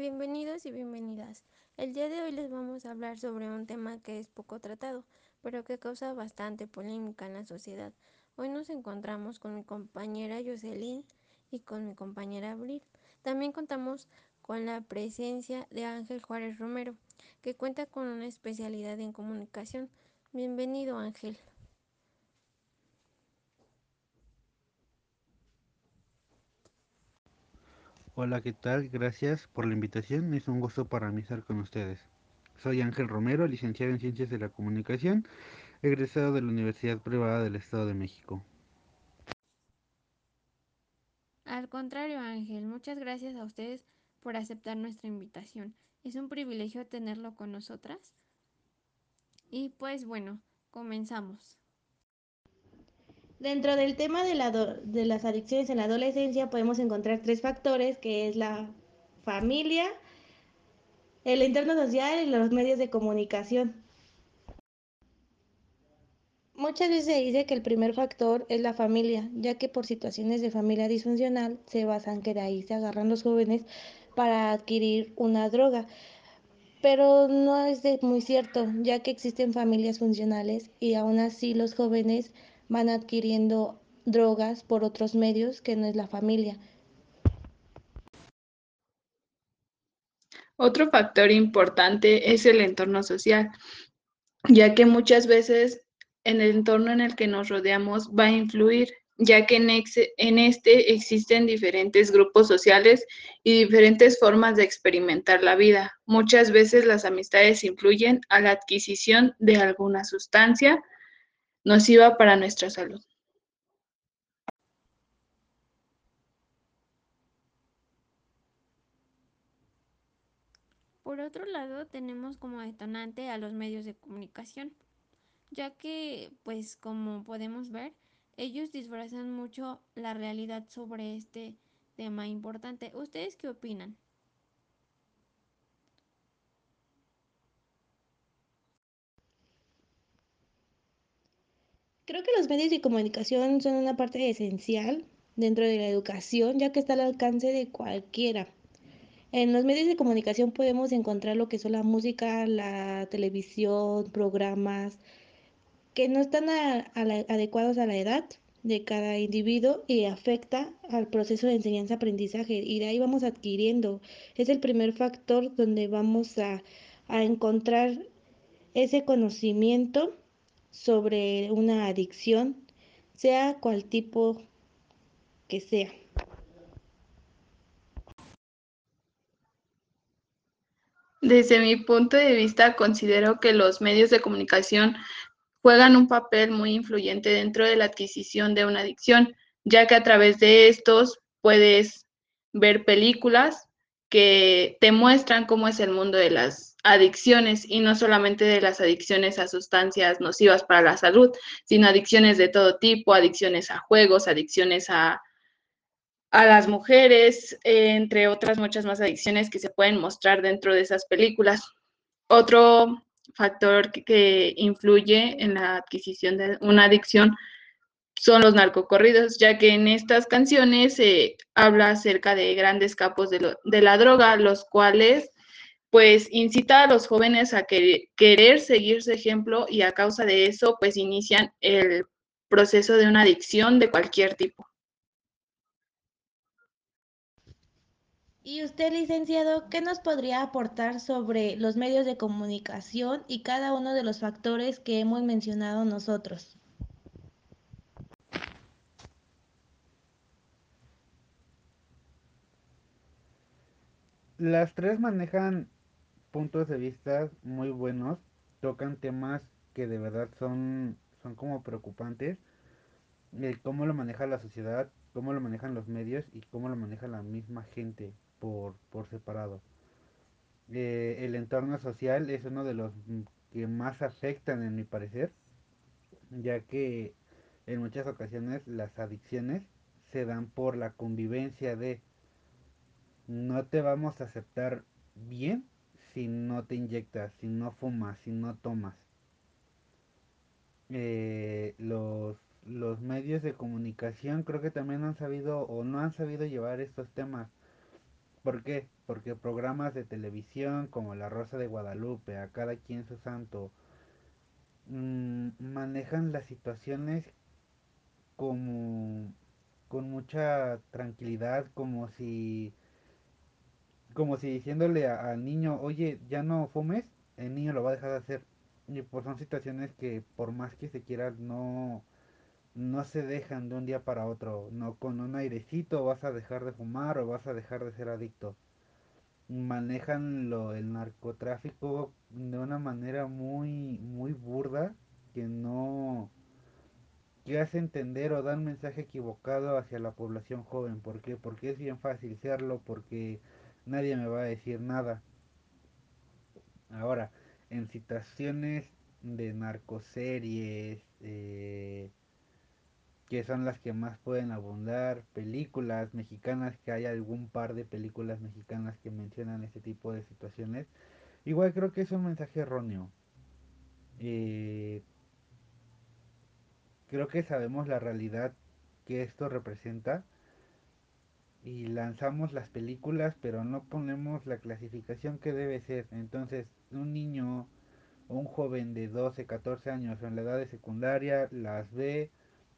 Bienvenidos y bienvenidas. El día de hoy les vamos a hablar sobre un tema que es poco tratado, pero que causa bastante polémica en la sociedad. Hoy nos encontramos con mi compañera Jocelyn y con mi compañera Abril. También contamos con la presencia de Ángel Juárez Romero, que cuenta con una especialidad en comunicación. Bienvenido Ángel. Hola, ¿qué tal? Gracias por la invitación. Es un gusto para mí estar con ustedes. Soy Ángel Romero, licenciado en Ciencias de la Comunicación, egresado de la Universidad Privada del Estado de México. Al contrario, Ángel, muchas gracias a ustedes por aceptar nuestra invitación. Es un privilegio tenerlo con nosotras. Y pues bueno, comenzamos. Dentro del tema de, la de, las adicciones en la adolescencia podemos encontrar tres factores, que es la familia, el entorno social y los medios de comunicación. Muchas veces se dice que el primer factor es la familia, ya que por situaciones de familia disfuncional se basan que de ahí se agarran los jóvenes para adquirir una droga. Pero no es muy cierto, ya que existen familias funcionales y aún así los jóvenes van adquiriendo drogas por otros medios que no es la familia. Otro factor importante es el entorno social, ya que muchas veces en el entorno en el que nos rodeamos va a influir, ya que en, este existen diferentes grupos sociales y diferentes formas de experimentar la vida. Muchas veces las amistades influyen a la adquisición de alguna sustancia nociva para nuestra salud. Por otro lado, tenemos como detonante a los medios de comunicación, ya que, pues como podemos ver, ellos disfrazan mucho la realidad sobre este tema importante. ¿Ustedes qué opinan? Creo que los medios de comunicación son una parte esencial dentro de la educación, ya que está al alcance de cualquiera. En los medios de comunicación podemos encontrar lo que son la música, la televisión, programas que no están adecuados a la edad de cada individuo y afecta al proceso de enseñanza-aprendizaje y de ahí vamos adquiriendo. Es el primer factor donde vamos a, a encontrar ese conocimiento sobre una adicción, sea cual tipo que sea. Desde mi punto de vista, considero que los medios de comunicación juegan un papel muy influyente dentro de la adquisición de una adicción, ya que a través de estos puedes ver películas que te muestran cómo es el mundo de las adicciones y no solamente de las adicciones a sustancias nocivas para la salud, sino adicciones de todo tipo, adicciones a juegos, adicciones a a las mujeres, entre otras muchas más adicciones que se pueden mostrar dentro de esas películas. Otro factor que, influye en la adquisición de una adicción son los narcocorridos, ya que en estas canciones se habla acerca de grandes capos de, la droga, los cuales pues incita a los jóvenes a querer seguir su ejemplo y a causa de eso pues inician el proceso de una adicción de cualquier tipo. Y usted, licenciado, ¿qué nos podría aportar sobre los medios de comunicación y cada uno de los factores que hemos mencionado nosotros? Las tres manejan puntos de vista muy buenos, tocan temas que de verdad son, son como preocupantes, cómo lo maneja la sociedad, cómo lo manejan los medios y cómo lo maneja la misma gente por, por separado. Eh, el entorno social es uno de los que más afectan en mi parecer, ya que en muchas ocasiones las adicciones se dan por la convivencia de no te vamos a aceptar bien si no te inyectas, si no fumas, si no tomas. Eh, los, los medios de comunicación creo que también han sabido o no han sabido llevar estos temas ¿Por qué? Porque programas de televisión como La Rosa de Guadalupe, A cada quien su santo, mmm, manejan las situaciones como con mucha tranquilidad, como si como si diciéndole al niño, oye, ya no fumes, el niño lo va a dejar de hacer. Y pues son situaciones que por más que se quiera no no se dejan de un día para otro. No con un airecito vas a dejar de fumar o vas a dejar de ser adicto. Manejan lo, el narcotráfico de una manera muy muy burda que no que hace entender o da un mensaje equivocado hacia la población joven. ¿Por qué? Porque es bien fácil serlo, porque nadie me va a decir nada. Ahora, en situaciones de narcoseries, eh, que son las que más pueden abundar, películas mexicanas, que hay algún par de películas mexicanas que mencionan este tipo de situaciones, igual creo que es un mensaje erróneo. Eh, creo que sabemos la realidad que esto representa y lanzamos las películas, pero no ponemos la clasificación que debe ser. Entonces, un niño o un joven de 12, 14 años en la edad de secundaria las ve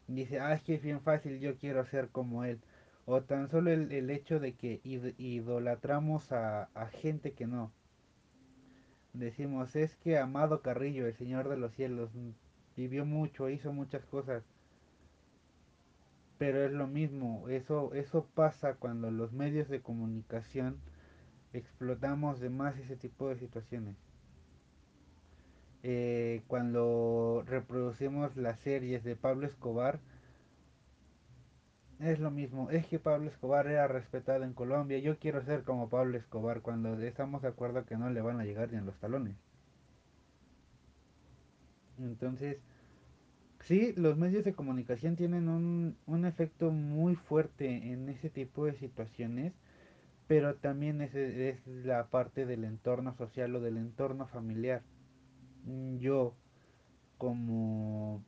y dice, ah, es que es bien fácil, yo quiero ser como él. O tan solo el, el hecho de que idolatramos a, a gente que no. Decimos, es que Amado Carrillo, el Señor de los Cielos, vivió mucho, hizo muchas cosas pero es lo mismo, eso, eso pasa cuando los medios de comunicación explotamos de más ese tipo de situaciones. Eh, cuando reproducimos las series de Pablo Escobar, es lo mismo, es que Pablo Escobar era respetado en Colombia, yo quiero ser como Pablo Escobar cuando estamos de acuerdo que no le van a llegar ni en los talones. Entonces, sí, los medios de comunicación tienen un, un efecto muy fuerte en ese tipo de situaciones pero también es, es, la parte del entorno social o del entorno familiar. Mm, yo como,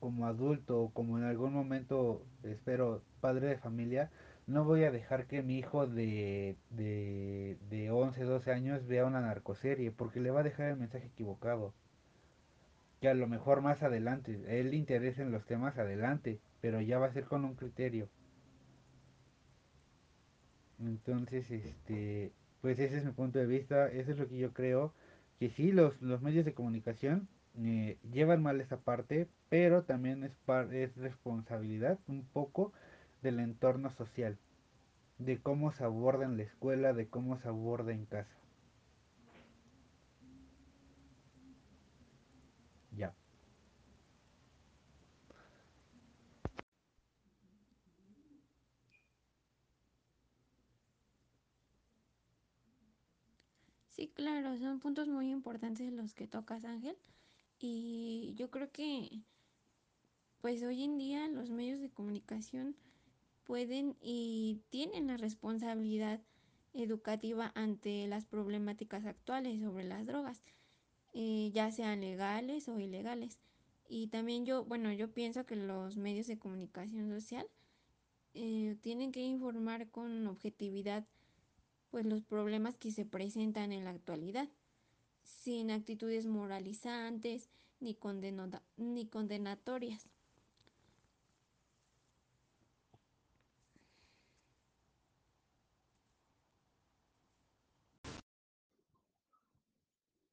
como adulto o como en algún momento espero padre de familia, no voy a dejar que mi hijo de, de, de 11, 12 años vea una narcoserie porque le va a dejar el mensaje equivocado. A lo mejor más adelante, él le interesa en los temas adelante, pero ya va a ser con un criterio. Entonces, este, pues ese es mi punto de vista, eso es lo que yo creo, que sí, los, los medios de comunicación eh, llevan mal esa parte, pero también es, par, es responsabilidad un poco del entorno social, de cómo se aborda en la escuela, de cómo se aborda en casa. Ya. Sí, claro, son puntos muy importantes los que tocas, Ángel. Y yo creo que, pues hoy en día los medios de comunicación pueden y tienen la responsabilidad educativa ante las problemáticas actuales sobre las drogas, eh, ya sean legales o ilegales. Y también yo, bueno, yo pienso que los medios de comunicación social eh, tienen que informar con objetividad pues los problemas que se presentan en la actualidad, sin actitudes moralizantes ni, ni condenatorias.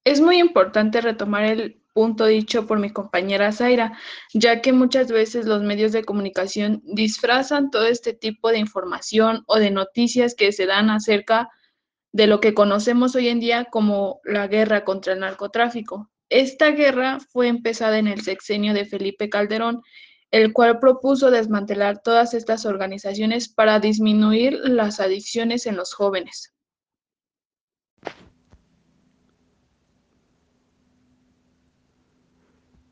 Es muy importante retomar el punto dicho por mi compañera Zaira, ya que muchas veces los medios de comunicación disfrazan todo este tipo de información o de noticias que se dan acerca de lo que conocemos hoy en día como la guerra contra el narcotráfico. Esta guerra fue empezada en el sexenio de Felipe Calderón, el cual propuso desmantelar todas estas organizaciones para disminuir las adicciones en los jóvenes.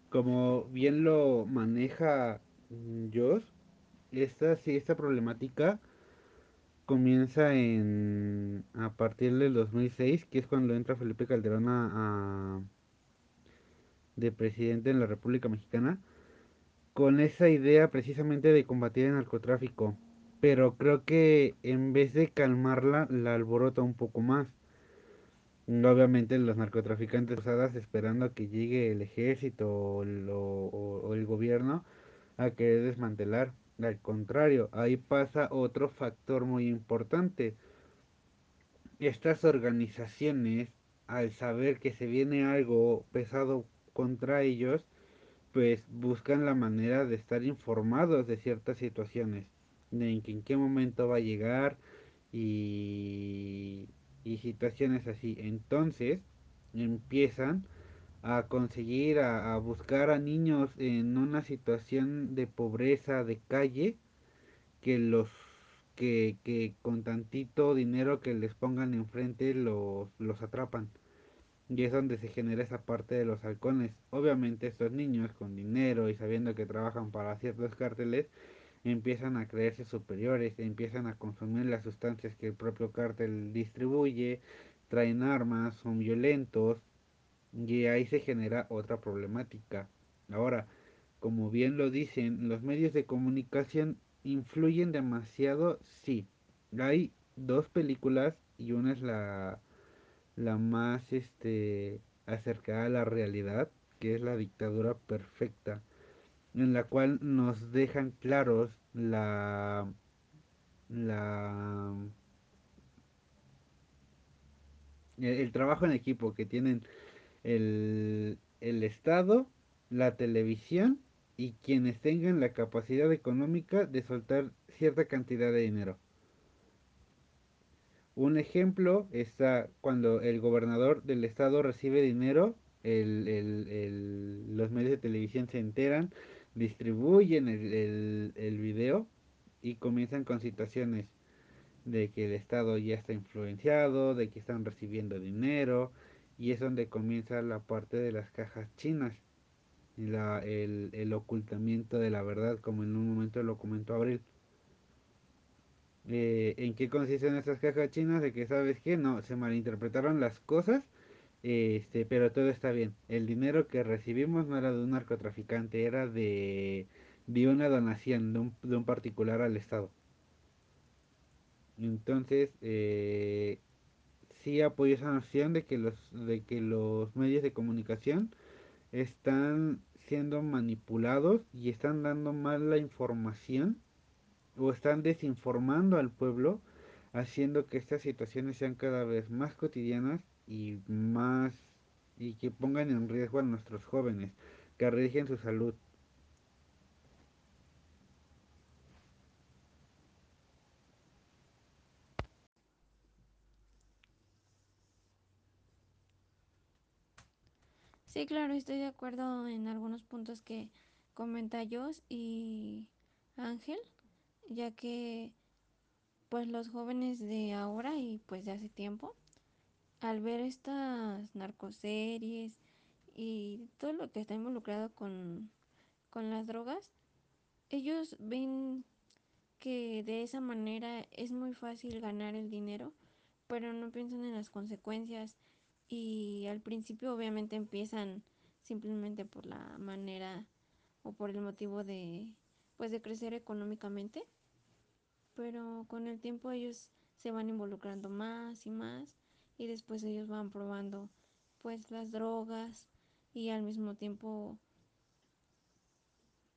Como bien lo maneja Joss, esta, sí, esta problemática comienza en a partir del 2006, que es cuando entra Felipe Calderón a, a, de presidente en la República Mexicana, con esa idea precisamente de combatir el narcotráfico. pero creo que en vez de calmarla, la alborota un poco más. Obviamente los narcotraficantes usadas esperando a que llegue el ejército o el, gobierno a querer desmantelar. Al contrario, ahí pasa otro factor muy importante. Estas organizaciones, al saber que se viene algo pesado contra ellos, pues buscan la manera de estar informados de ciertas situaciones, de en qué momento va a llegar y, y situaciones así. Entonces empiezan a conseguir, a, buscar a niños en una situación de pobreza, de calle, que los que, que con tantito dinero que les pongan enfrente los, los atrapan. Y es donde se genera esa parte de los halcones. Obviamente estos niños con dinero y sabiendo que trabajan para ciertos cárteles, empiezan a creerse superiores, empiezan a consumir las sustancias que el propio cártel distribuye, traen armas, son violentos y ahí se genera otra problemática. Ahora, como bien lo dicen, los medios de comunicación influyen demasiado, sí. Hay dos películas y una es la la más este acercada a la realidad, que es la dictadura perfecta, en la cual nos dejan claros la la el, trabajo en equipo que tienen el, el Estado, la televisión y quienes tengan la capacidad económica de soltar cierta cantidad de dinero. Un ejemplo está cuando el gobernador del estado recibe dinero, el, el, el, los medios de televisión se enteran, distribuyen el, el, video y comienzan con situaciones de que el estado ya está influenciado, de que están recibiendo dinero y es donde comienza la parte de las cajas chinas, la, el, el ocultamiento de la verdad, como en un momento lo comentó Abril. Eh, en qué consisten estas cajas chinas, de que sabes que no, se malinterpretaron las cosas, este, pero todo está bien. El dinero que recibimos no era de un narcotraficante, era de, de una donación de un, de un particular al Estado. Entonces, eh, sí apoyo esa noción de que los, de que los medios de comunicación están siendo manipulados y están dando mal la información o están desinformando al pueblo, haciendo que estas situaciones sean cada vez más cotidianas y más y que pongan en riesgo a nuestros jóvenes, que arriesguen su salud. Sí, claro, estoy de acuerdo en algunos puntos que comenta Jos y Ángel, ya que pues los jóvenes de ahora y pues de hace tiempo, al ver estas narcoseries y todo lo que está involucrado con, con las drogas, ellos ven que de esa manera es muy fácil ganar el dinero, pero no piensan en las consecuencias y al principio obviamente empiezan simplemente por la manera o por el motivo de pues de crecer económicamente pero con el tiempo ellos se van involucrando más y más y después ellos van probando pues las drogas y al mismo tiempo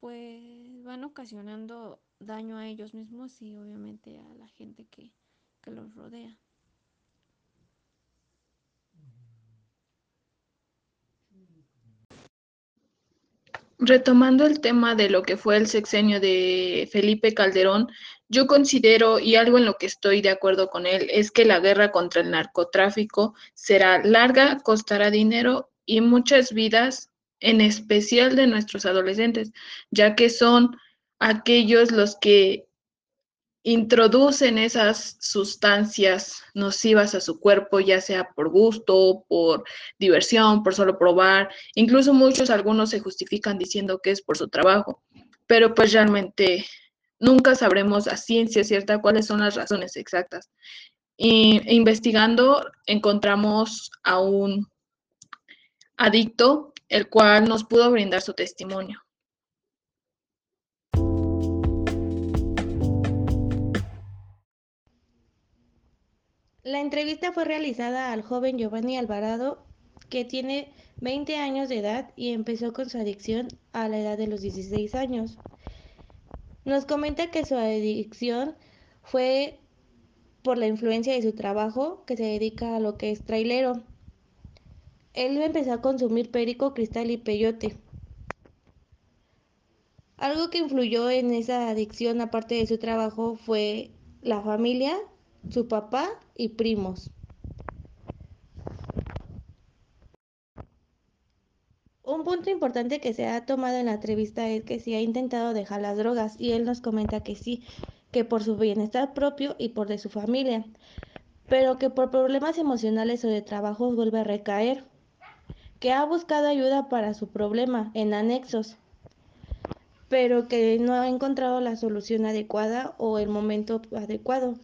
pues van ocasionando daño a ellos mismos y obviamente a la gente que, que los rodea. Retomando el tema de lo que fue el sexenio de Felipe Calderón, yo considero, y algo en lo que estoy de acuerdo con él, es que la guerra contra el narcotráfico será larga, costará dinero y muchas vidas, en especial de nuestros adolescentes, ya que son aquellos los que introducen esas sustancias nocivas a su cuerpo, ya sea por gusto, por diversión, por solo probar. Incluso muchos, algunos se justifican diciendo que es por su trabajo, pero pues realmente nunca sabremos a ciencia cierta cuáles son las razones exactas. Investigando encontramos a un adicto, el cual nos pudo brindar su testimonio. La entrevista fue realizada al joven Giovanni Alvarado, que tiene 20 años de edad y empezó con su adicción a la edad de los 16 años. Nos comenta que su adicción fue por la influencia de su trabajo, que se dedica a lo que es trailero. Él empezó a consumir perico, cristal y peyote. Algo que influyó en esa adicción, aparte de su trabajo, fue la familia, su papá y primos. Un punto importante que se ha tomado en la entrevista es que si ha intentado dejar las drogas y él nos comenta que sí, que por su bienestar propio y por de su familia, pero que por problemas emocionales o de trabajo vuelve a recaer, que ha buscado ayuda para su problema en anexos, pero que no ha encontrado la solución adecuada o el momento adecuado,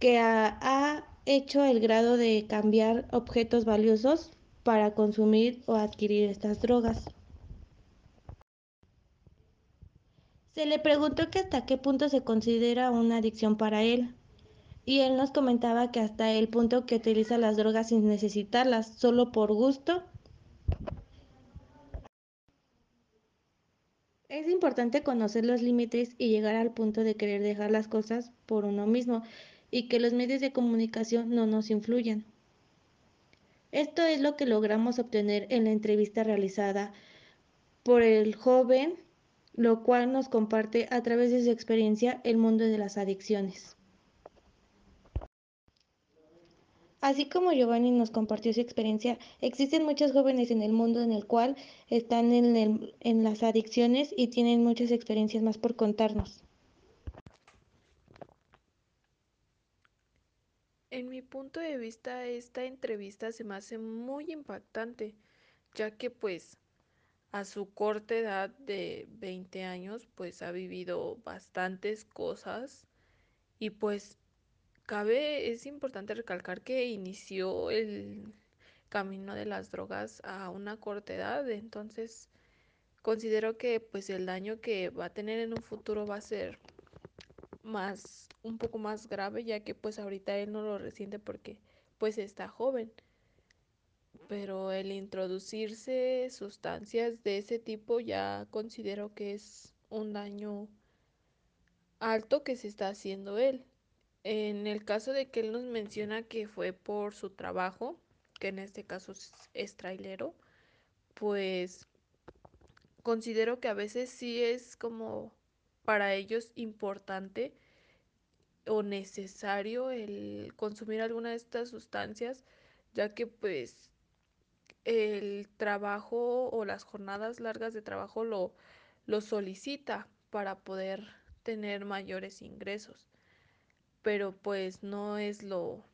que ha, hecho el grado de cambiar objetos valiosos para consumir o adquirir estas drogas. Se le preguntó que hasta qué punto se considera una adicción para él. Y él nos comentaba que hasta el punto que utiliza las drogas sin necesitarlas, solo por gusto. Es importante conocer los límites y llegar al punto de querer dejar las cosas por uno mismo y que los medios de comunicación no nos influyan. Esto es lo que logramos obtener en la entrevista realizada por el joven, lo cual nos comparte a través de su experiencia el mundo de las adicciones. Así como Giovanni nos compartió su experiencia, existen muchos jóvenes en el mundo en el cual están en, el, en las adicciones y tienen muchas experiencias más por contarnos. En mi punto de vista, esta entrevista se me hace muy impactante, ya que pues a su corta edad de 20 años, pues ha vivido bastantes cosas. Y pues cabe, es importante recalcar que inició el camino de las drogas a una corta edad, entonces considero que pues el daño que va a tener en un futuro va a ser más un poco más grave ya que pues ahorita él no lo resiente porque pues está joven. Pero el introducirse sustancias de ese tipo ya considero que es un daño alto que se está haciendo él. En el caso de que él nos menciona que fue por su trabajo que en este caso es trailero pues considero que a veces sí es como para ellos importante o necesario el consumir alguna de estas sustancias, ya que pues el trabajo o las jornadas largas de trabajo lo, lo solicita para poder tener mayores ingresos. Pero pues no es lo,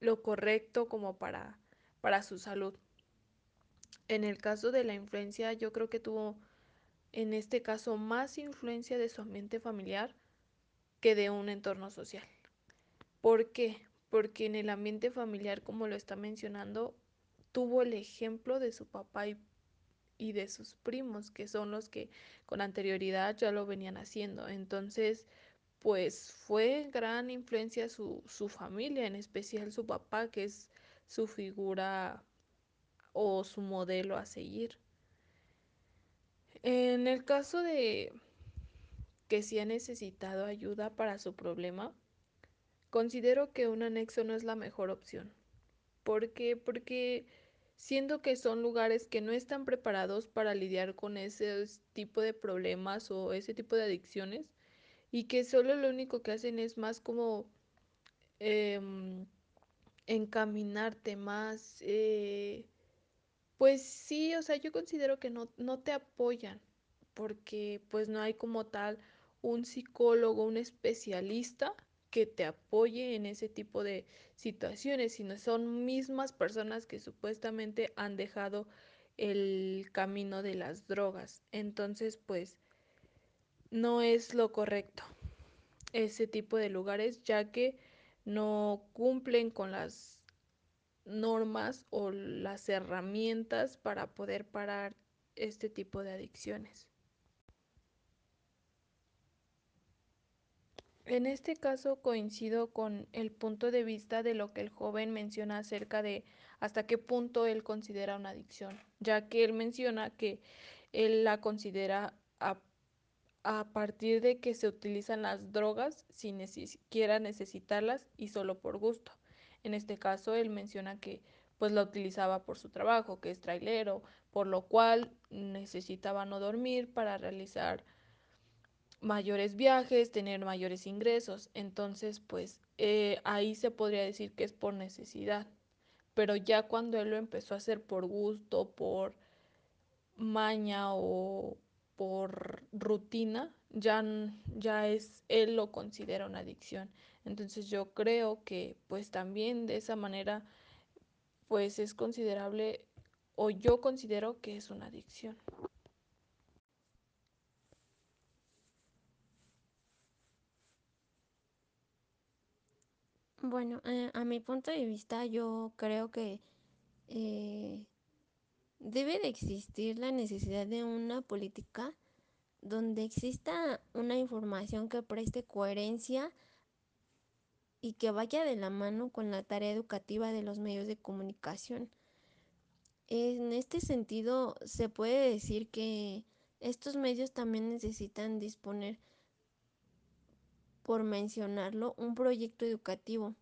lo correcto como para, para su salud. En el caso de la influencia, yo creo que tuvo en este caso más influencia de su ambiente familiar que de un entorno social. ¿Por qué? Porque en el ambiente familiar, como lo está mencionando, tuvo el ejemplo de su papá y, de sus primos, que son los que con anterioridad ya lo venían haciendo. Entonces, pues fue gran influencia su familia, en especial su papá, que es su figura o su modelo a seguir. En el caso de que si ha necesitado ayuda para su problema, considero que un anexo no es la mejor opción. ¿Por qué? Porque siendo que son lugares que no están preparados para lidiar con ese tipo de problemas o ese tipo de adicciones y que solo lo único que hacen es más como eh, encaminarte más, eh, pues sí, o sea, yo considero que no, no te apoyan porque pues no hay como tal un psicólogo, un especialista que te apoye en ese tipo de situaciones, sino son mismas personas que supuestamente han dejado el camino de las drogas. Entonces, pues no es lo correcto ese tipo de lugares, ya que no cumplen con las normas o las herramientas para poder parar este tipo de adicciones. En este caso coincido con el punto de vista de lo que el joven menciona acerca de hasta qué punto él considera una adicción, ya que él menciona que él la considera a, a partir de que se utilizan las drogas sin ni siquiera necesitarlas y solo por gusto. En este caso él menciona que pues la utilizaba por su trabajo, que es trailero, por lo cual necesitaba no dormir para realizar mayores viajes, tener mayores ingresos. Entonces, pues eh, ahí se podría decir que es por necesidad. Pero ya cuando él lo empezó a hacer por gusto, por maña o por rutina, ya, ya es, él lo considera una adicción. Entonces yo creo que pues también de esa manera pues es considerable o yo considero que es una adicción. Bueno, eh, a mi punto de vista yo creo que eh, debe de existir la necesidad de una política donde exista una información que preste coherencia y que vaya de la mano con la tarea educativa de los medios de comunicación. En este sentido, se puede decir que estos medios también necesitan disponer, por mencionarlo, un proyecto educativo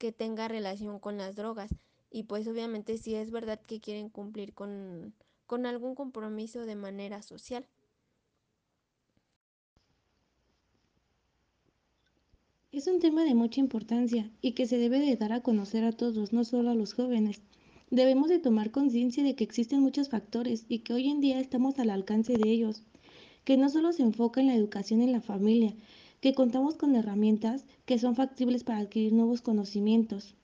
que tenga relación con las drogas. Y pues obviamente si es verdad que quieren cumplir con, con algún compromiso de manera social. Es un tema de mucha importancia y que se debe de dar a conocer a todos, no solo a los jóvenes. Debemos de tomar conciencia de que existen muchos factores y que hoy en día estamos al alcance de ellos, que no solo se enfoca en la educación en la familia, que contamos con herramientas que son factibles para adquirir nuevos conocimientos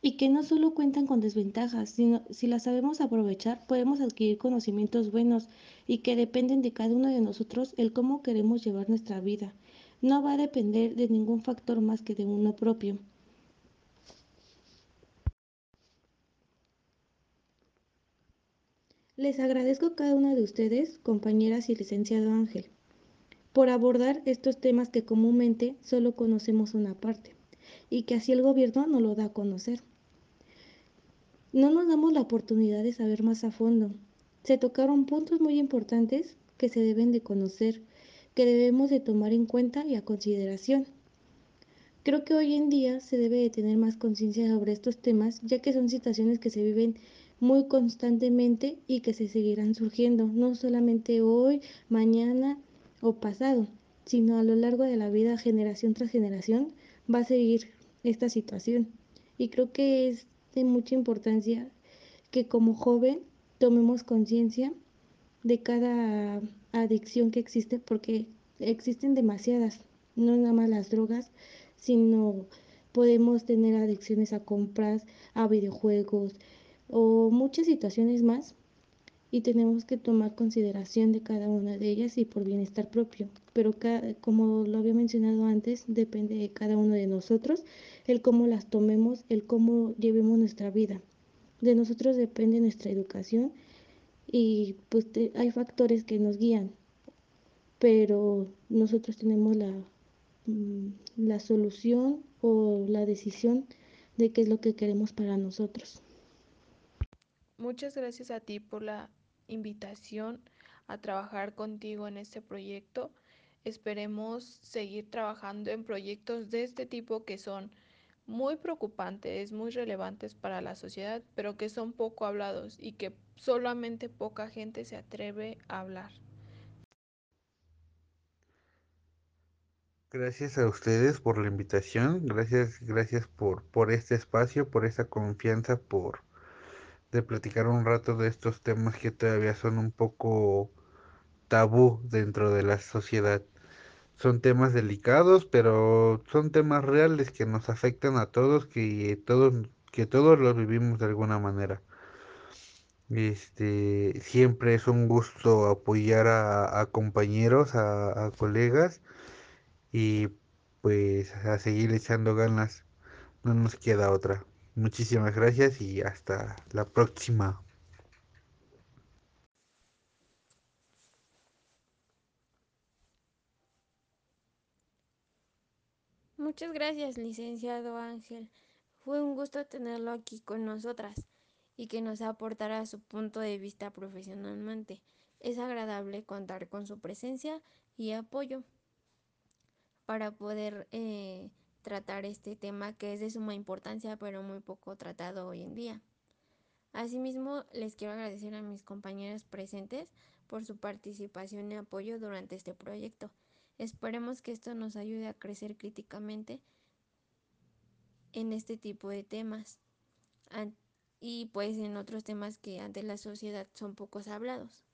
y que no solo cuentan con desventajas, sino si las sabemos aprovechar podemos adquirir conocimientos buenos y que dependen de cada uno de nosotros el cómo queremos llevar nuestra vida no va a depender de ningún factor más que de uno propio. Les agradezco a cada una de ustedes, compañeras y licenciado Ángel, por abordar estos temas que comúnmente solo conocemos una parte y que así el gobierno no lo da a conocer. No nos damos la oportunidad de saber más a fondo. Se tocaron puntos muy importantes que se deben de conocer que debemos de tomar en cuenta y a consideración. Creo que hoy en día se debe de tener más conciencia sobre estos temas, ya que son situaciones que se viven muy constantemente y que se seguirán surgiendo, no solamente hoy, mañana o pasado, sino a lo largo de la vida, generación tras generación, va a seguir esta situación. Y creo que es de mucha importancia que como joven tomemos conciencia de cada adicción que existe, porque existen demasiadas, no nada más las drogas, sino podemos tener adicciones a compras, a videojuegos o muchas situaciones más y tenemos que tomar consideración de cada una de ellas y por bienestar propio. Pero como lo había mencionado antes, depende de cada uno de nosotros el cómo las tomemos, el cómo llevemos nuestra vida. De nosotros depende nuestra educación y pues hay factores que nos guían, pero nosotros tenemos la, mm, la solución o la decisión de qué es lo que queremos para nosotros. Muchas gracias a ti por la invitación a trabajar contigo en este proyecto. Esperemos seguir trabajando en proyectos de este tipo que son muy preocupantes, muy relevantes para la sociedad, pero que son poco hablados y que solamente poca gente se atreve a hablar. Gracias a ustedes por la invitación, gracias, gracias por, por este espacio, por esta confianza, por de platicar un rato de estos temas que todavía son un poco tabú dentro de la sociedad. Son temas delicados, pero son temas reales que nos afectan a todos, que todos, que todos los vivimos de alguna manera. Este, siempre es un gusto apoyar a, compañeros, a, a colegas y pues a seguir echando ganas. No nos queda otra. Muchísimas gracias y hasta la próxima. Muchas gracias, licenciado Ángel. Fue un gusto tenerlo aquí con nosotras y que nos aportara su punto de vista profesionalmente. Es agradable contar con su presencia y apoyo para poder eh, tratar este tema que es de suma importancia pero muy poco tratado hoy en día. Asimismo, les quiero agradecer a mis compañeras presentes por su participación y apoyo durante este proyecto. Esperemos que esto nos ayude a crecer críticamente en este tipo de temas y pues en otros temas que ante la sociedad son pocos hablados.